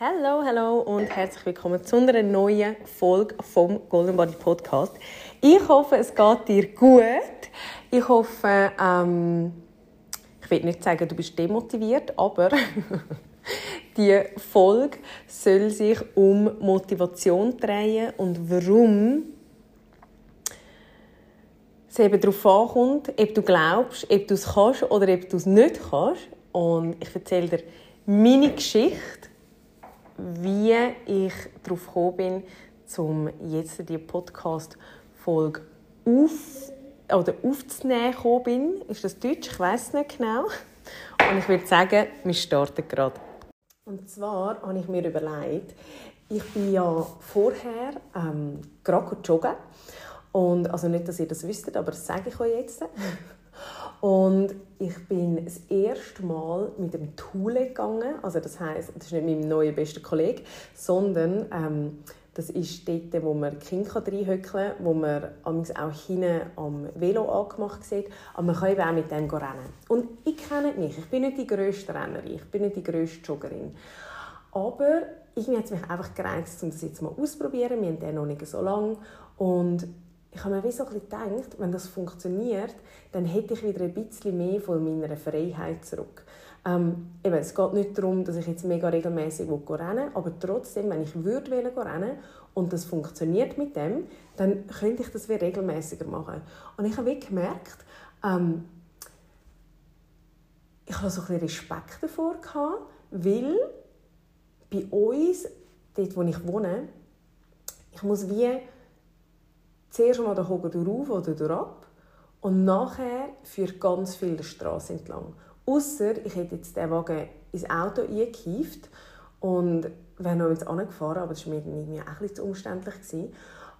Hallo, hallo und herzlich willkommen zu einer neuen Folge vom Golden Body Podcast. Ich hoffe, es geht dir gut. Ich hoffe, ähm, ich will nicht sagen, du bist demotiviert, aber die Folge soll sich um Motivation drehen und warum es eben darauf ankommt, ob du glaubst, ob du es kannst oder ob du es nicht kannst. Und ich erzähle dir meine Geschichte wie ich darauf gekommen bin, um jetzt die Podcast-Folge auf, oder aufzunehmen bin. Ist das Deutsch? Ich weiß nicht genau. Und ich würde sagen, wir starten gerade. Und zwar habe ich mir überlegt, ich bin ja vorher ähm, gerade joggen. Und, also nicht, dass ihr das wüsstet, aber das sage ich euch jetzt. Und ich bin das erste Mal mit dem Thule gegangen. Also das heißt, das ist nicht mit meinem neuen besten Kollegen, sondern ähm, das ist dort, wo man Kinder reinhöckeln kann, wo man auch hinten am Velo angemacht sieht. Aber man kann eben auch mit dem rennen. Und ich kenne mich. Ich bin nicht die grösste Rennerin, ich bin nicht die grösste Joggerin. Aber hat es mich einfach gereizt, um das jetzt mal auszuprobieren. Wir haben den noch nicht so lange. Und ich habe mir wie so ein bisschen gedacht, wenn das funktioniert, dann hätte ich wieder ein bisschen mehr von meiner Freiheit zurück. Ähm, eben, es geht nicht darum, dass ich jetzt mega regelmäßig rennen aber trotzdem, wenn ich würde rennen und das funktioniert mit dem, dann könnte ich das wieder regelmäßiger machen. Und ich habe gemerkt, ähm, ich habe so ein bisschen Respekt davor gehabt, weil bei uns, dort wo ich wohne, ich muss wie zuerst mal den Hogen durch oder durch ab und nachher führt ganz viel der Straße entlang. Ausser ich hätte jetzt den Wagen ins Auto eingekieft und wäre noch jetzt angefahren, aber das war mir irgendwie auch ein zu umständlich. Gewesen.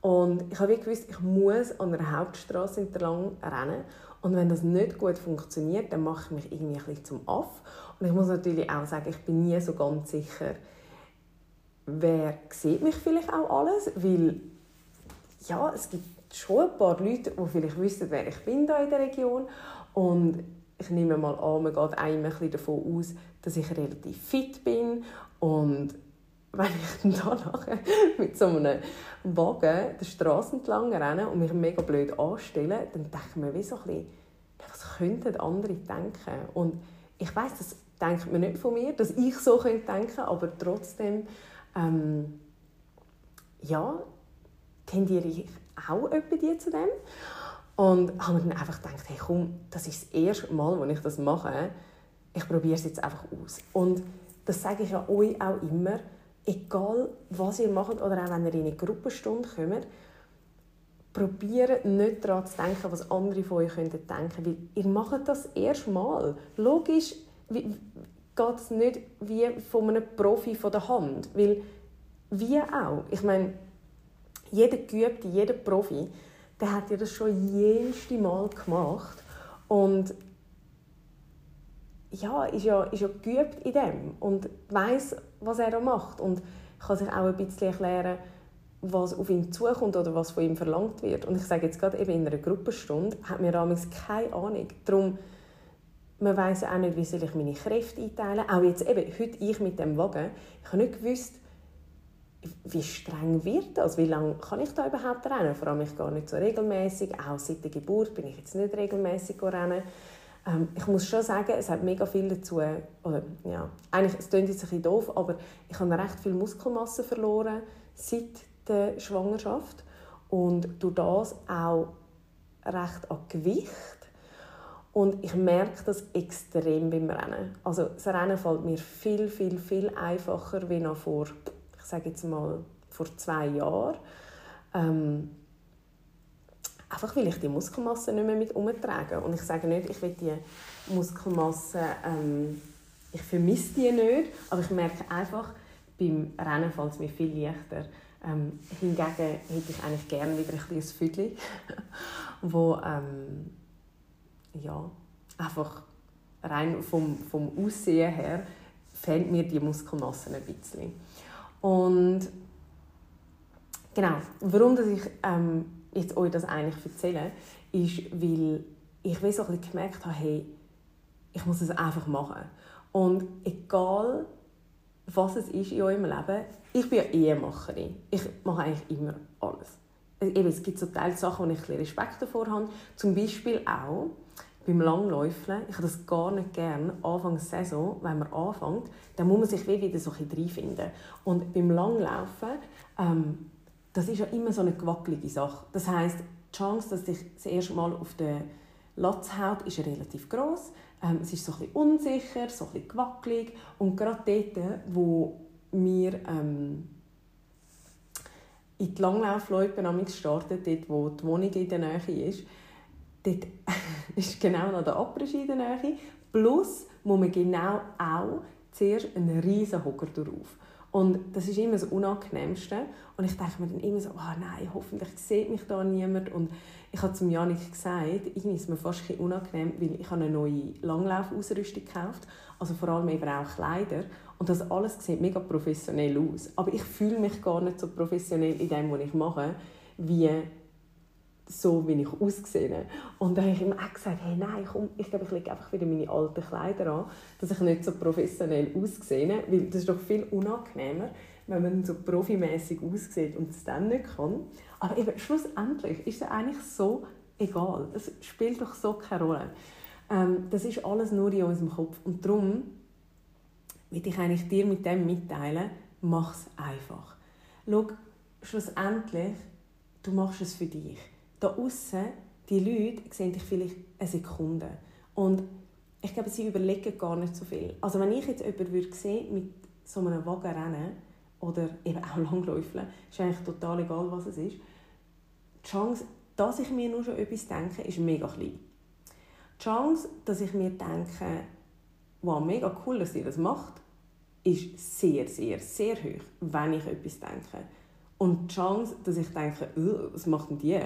Und ich habe gewusst, ich muss an einer Hauptstraße entlang rennen. Und wenn das nicht gut funktioniert, dann mache ich mich irgendwie ein bisschen zum Aff. Und ich muss natürlich auch sagen, ich bin nie so ganz sicher, wer sieht mich vielleicht auch alles, weil ja, es gibt schon ein paar Leute, die vielleicht wissen, wer ich bin da in der Region. Und ich nehme mal an, man geht einmal davon aus, dass ich relativ fit bin. Und wenn ich dann da nachher mit so einem Wagen die Straße entlang renne und mich mega blöd anstelle, dann denke ich mir wie so ein bisschen, was könnten andere denken? Und ich weiß, das denkt man nicht von mir, dass ich so denken könnte, aber trotzdem, ähm, ja, tendiere ich auch etwa zu dem. Und habe mir dann einfach gedacht, hey komm, das ist das erste Mal, wo ich das mache. Ich probiere es jetzt einfach aus. Und das sage ich ja euch auch immer, egal was ihr macht oder auch wenn ihr in eine Gruppenstunde kommt, probiert nicht daran zu denken, was andere von euch denken könnten, weil ihr macht das erste Mal. Logisch geht es nicht wie von einem Profi von der Hand, weil wie auch. Ich meine, jeder Geübte, jeder Profi, der hat ja das schon jedes Mal gemacht und ja, ist ja, ist ja geübt in dem und weiß, was er da macht und kann sich auch ein bisschen erklären, was auf ihn zukommt oder was von ihm verlangt wird. Und ich sage jetzt gerade eben in einer Gruppenstunde hat mir damals keine Ahnung. Darum, man weiß auch nicht, wie soll ich meine Kräfte einteilen. Auch jetzt eben, heute ich mit dem Wagen, ich habe nicht gewusst, wie streng wird das? Wie lange kann ich da überhaupt rennen? Vor allem ich gehe nicht so regelmäßig. Auch seit der Geburt bin ich jetzt nicht regelmäßig rennen. Ähm, ich muss schon sagen, es hat mega viel dazu. Oder, ja, eigentlich, es klingt jetzt ein bisschen doof, aber ich habe recht viel Muskelmasse verloren seit der Schwangerschaft und durch das auch recht an Gewicht. Und ich merke das extrem beim Rennen. Also das Rennen fällt mir viel, viel, viel einfacher wie noch vor sage jetzt mal vor zwei Jahren. Ähm, einfach weil ich die Muskelmasse nicht mehr mit umtrage. Und ich sage nicht, ich will die Muskelmasse, ähm, ich vermisse die nicht, aber ich merke einfach, beim Rennen fällt es mir viel leichter. Ähm, hingegen hätte ich eigentlich gerne wieder ein bisschen Füdli, wo ähm, ja, einfach rein vom, vom Aussehen her fehlt mir die Muskelmasse ein bisschen. Und genau, warum dass ich ähm, jetzt euch das eigentlich erzähle, ist, weil ich so gemerkt habe, hey, ich muss es einfach machen. Und egal, was es ist in eurem Leben, ich bin ja Ehemacherin. Ich mache eigentlich immer alles. Eben, es gibt so Teile Sachen, wo ich ein Respekt davor habe. Zum Beispiel auch beim Langläufeln. Ich habe das gar nicht gern. Anfang der Saison, wenn man anfängt, dann muss man sich wieder so ein bisschen reinfinden. Und beim Langlaufen, ähm, das ist ja immer so eine gewackelige Sache. Das heißt, die Chance, dass sich das erste Mal auf der Latz haut, ist relativ groß. Ähm, es ist so ein unsicher, so ein gewackelig. Und gerade dort, wo wir ähm, in die Langlaufloipe starten, dort wo die Wohnung in der Nähe ist, dort ist genau noch der Abregie. Plus muss man genau auch zuerst einen riesen Hocker drauf. Und das ist immer das Unangenehmste. Und ich denke mir dann immer so, oh nein, hoffentlich sieht mich da niemand. Und ich habe zum Janik gesagt, irgendwie ist mir fast ein unangenehm, weil ich eine neue Langlaufausrüstung gekauft also vor allem eben auch Kleider. Und das alles sieht mega professionell aus. Aber ich fühle mich gar nicht so professionell in dem, was ich mache, wie so, wie ich aussehe. Und dann habe ich ihm auch gesagt, hey, nein, komm, ich glaube, ich lege einfach wieder meine alten Kleider an, dass ich nicht so professionell aussehe, weil das ist doch viel unangenehmer, wenn man so profimäßig aussieht und es dann nicht kann. Aber eben, schlussendlich ist es eigentlich so egal. Es spielt doch so keine Rolle. Ähm, das ist alles nur in unserem Kopf. Und darum will ich eigentlich dir mit dem mitteilen, mach es einfach. Schau, schlussendlich, du machst es für dich. Da außen die Leute sehen dich vielleicht eine Sekunde. Und ich glaube, sie überlegen gar nicht so viel. Also wenn ich jetzt jemanden würde sehen mit so einem Wagen rennen oder eben auch langläufeln, ist eigentlich total egal, was es ist. Die Chance, dass ich mir nur schon etwas denke, ist mega klein. Die Chance, dass ich mir denke, wow, mega cool, dass ihr das macht, ist sehr, sehr, sehr hoch, wenn ich etwas denke. Und die Chance, dass ich denke, was macht denn die,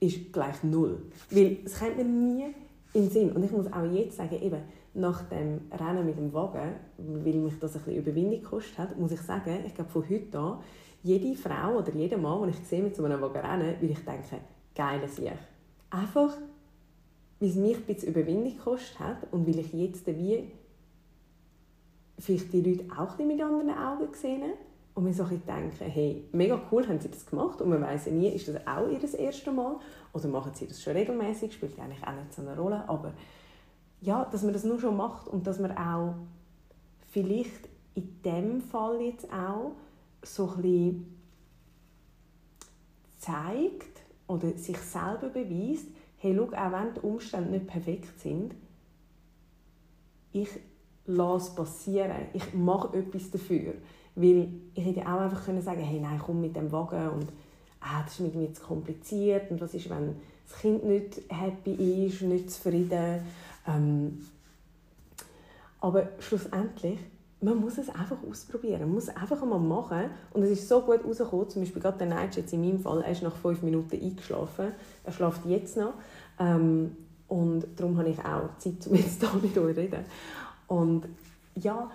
ist gleich null. Weil es kommt mir nie in den Sinn. Und ich muss auch jetzt sagen, eben, nach dem Rennen mit dem Wagen, weil mich das ein bisschen Überwindung gekostet hat, muss ich sagen, ich glaube von heute an, jede Frau oder jeder Mann, den ich sehe mit so einem Wagen rennen, will ich denken, geile Sieg. Einfach, weil es mich ein bisschen Überwindung gekostet hat und weil ich jetzt wie vielleicht die Leute auch ein mit anderen Augen gesehen und mir so ein denken, hey, mega cool, haben sie das gemacht? Und man weiß ja nie, ist das auch ihr erstes Mal? Oder machen sie das schon regelmäßig, spielt eigentlich auch nicht so eine Rolle, aber ja, dass man das nur schon macht und dass man auch vielleicht in dem Fall jetzt auch so ein bisschen zeigt oder sich selber beweist, hey, schau, auch wenn die Umstände nicht perfekt sind, ich lasse es passieren, ich mache etwas dafür. Weil ich hätte auch einfach können sagen hey, nein, komm mit dem Wagen und ah, das ist mir irgendwie zu kompliziert und was ist, wenn das Kind nicht happy ist, nicht zufrieden. Ähm, aber schlussendlich, man muss es einfach ausprobieren, man muss es einfach einmal machen und es ist so gut rausgekommen, zum Beispiel gerade der Nigel jetzt in meinem Fall, er ist nach fünf Minuten eingeschlafen, er schläft jetzt noch ähm, und darum habe ich auch Zeit, um jetzt hier mit euch zu reden. Und ja,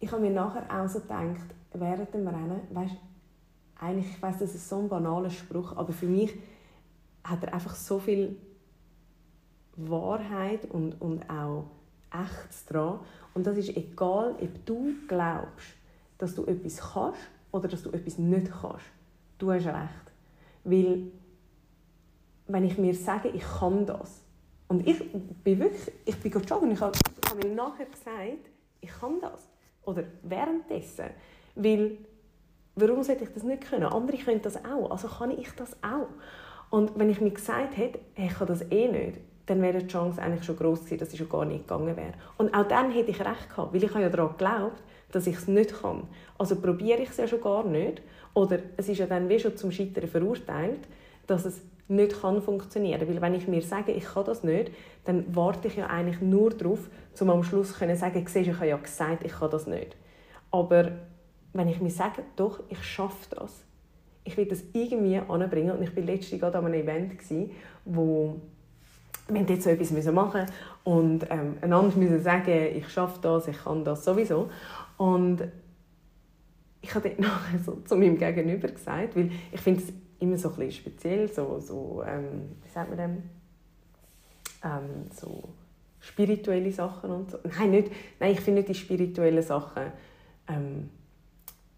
ich habe mir nachher auch so gedacht, während dem Rennen, weißt, eigentlich, ich weiss, das ist so ein banaler Spruch, aber für mich hat er einfach so viel Wahrheit und, und auch Echtes dran. Und das ist egal, ob du glaubst, dass du etwas kannst oder dass du etwas nicht kannst. Du hast recht. Weil, wenn ich mir sage, ich kann das, und ich bin wirklich, ich bin joggen, ich habe, ich habe mir nachher gesagt, ich kann das. Oder währenddessen. Weil, warum sollte ich das nicht können? Andere können das auch, also kann ich das auch. Und wenn ich mir gesagt hätte, ich kann das eh nicht, dann wäre die Chance eigentlich schon groß gewesen, dass ich schon gar nicht gegangen wäre. Und auch dann hätte ich recht gehabt, weil ich ja daran geglaubt, dass ich es nicht kann. Also probiere ich es ja schon gar nicht. Oder es ist ja dann wie schon zum Scheitern verurteilt, dass es nicht kann funktionieren. Weil wenn ich mir sage, ich kann das nicht, dann warte ich ja eigentlich nur darauf, um am Schluss zu sagen, siehst, ich habe ja gesagt, ich kann das nicht. Aber wenn ich mir sage, doch, ich schaffe das. Ich will das irgendwie anbringen. Und ich war letztens gerade an einem Event, gewesen, wo wir jetzt so etwas machen müssen und ähm, einander müssen sagen, ich schaffe das, ich kann das sowieso. Und ich habe dort nachher so zu meinem Gegenüber gesagt, weil ich finde immer so ein bisschen speziell, so, so ähm, wie sagt man dem, ähm, so spirituelle Sachen und so. Nein, nicht, nein ich finde nicht die spirituellen Sachen ähm,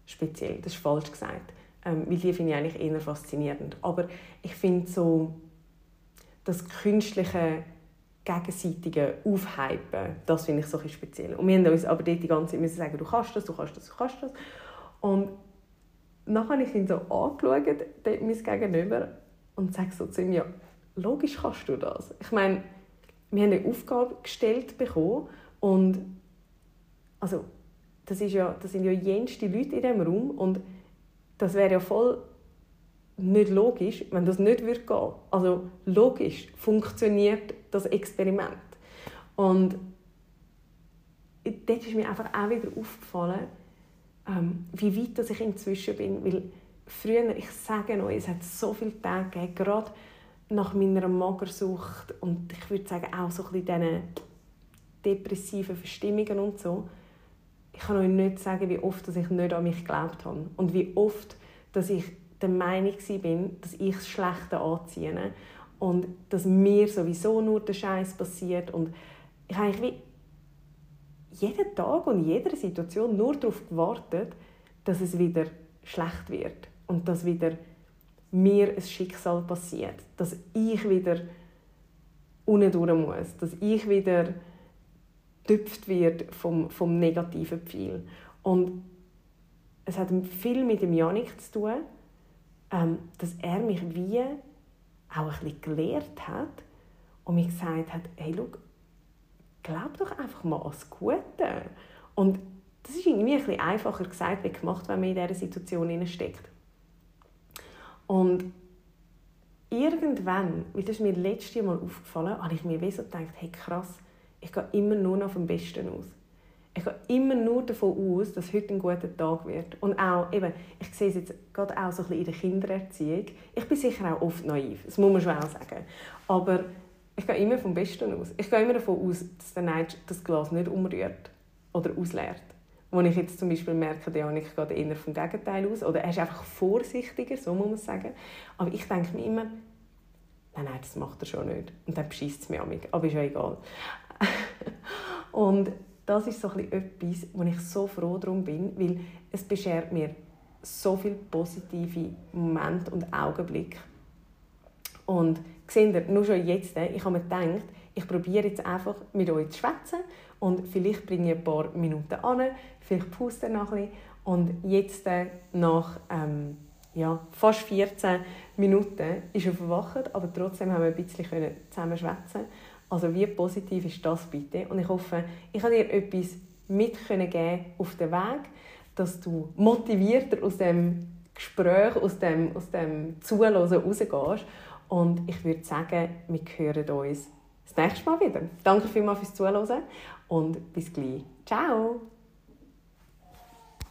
speziell, das ist falsch gesagt, ähm, weil die finde ich eigentlich eher faszinierend. Aber ich finde so das künstliche gegenseitige Aufhypen, das finde ich so ein speziell. Und wir haben uns aber dort die ganze Zeit müssen sagen, du kannst das, du kannst das, du kannst das. Und nachher habe ich ihn so angeschaut, dort mein Gegenüber, und sage so zu ihm, ja, logisch kannst du das. Ich meine, wir haben eine Aufgabe gestellt bekommen und also das, ist ja, das sind ja jenste Leute in diesem Raum und das wäre ja voll nicht logisch, wenn das nicht würde gehen. Also logisch funktioniert das Experiment. Und dort ist mir einfach auch wieder aufgefallen, ähm, wie weit dass ich inzwischen bin. Weil früher, ich sage euch, es hat so viele Tage gegeben, gerade nach meiner Magersucht und ich würde sagen auch so bisschen depressiven Verstimmungen und so. Ich kann euch nicht sagen, wie oft dass ich nicht an mich geglaubt habe und wie oft dass ich der Meinung bin, dass ich das Schlechte anziehe und dass mir sowieso nur der Scheiß passiert und ich habe wie jeden Tag und jeder Situation nur darauf gewartet, dass es wieder schlecht wird und dass wieder mir ein Schicksal passiert, dass ich wieder unten muss, dass ich wieder tüpft wird vom, vom negativen Pfeil. Und es hat viel mit dem Janik zu tun, ähm, dass er mich wie auch ein bisschen gelehrt hat und mir gesagt hat, hey, schau, glaub doch einfach mal an das Gute. Und das ist irgendwie ein bisschen einfacher gesagt wie gemacht, wenn man in dieser Situation steckt. Und irgendwann, weil das ist mir letztes Mal aufgefallen, habe ich mir so gedacht, hey krass, ich gehe immer nur noch vom Besten aus. Ich gehe immer nur davon aus, dass heute ein guter Tag wird. Und auch, eben, ich sehe es jetzt gerade auch so ein bisschen in der Kindererziehung. Ich bin sicher auch oft naiv, das muss man schon auch sagen. Aber ich gehe immer vom Besten aus. Ich gehe immer davon aus, dass der Neid das Glas nicht umrührt oder ausleert. Wo ich jetzt zum Beispiel merke, der Janik geht eher vom Gegenteil aus. Oder er ist einfach vorsichtiger, so muss man sagen. Aber ich denke mir immer, nein, nein, das macht er schon nicht. Und dann beschisst es mich. Aber ist ja egal. und das ist so etwas, wo ich so froh darum bin, weil es beschert mir so viele positive Momente und Augenblicke. Und seht ihr, nur schon jetzt, ich habe mir gedacht, ich probiere jetzt einfach mit euch zu schwätzen und vielleicht bringe ich ein paar Minuten an, vielleicht puste noch ein bisschen. Und jetzt, äh, nach ähm, ja, fast 14 Minuten, ist er verwacht, aber trotzdem haben wir ein bisschen zusammen schwätzen also wie positiv ist das bitte? Und ich hoffe, ich kann dir etwas mitgeben auf den Weg, dass du motivierter aus dem Gespräch, aus dem, aus dem Zuhören rausgehst. Und ich würde sagen, wir hören uns das nächste Mal wieder. Danke vielmals fürs Zuhören und bis gleich. Ciao!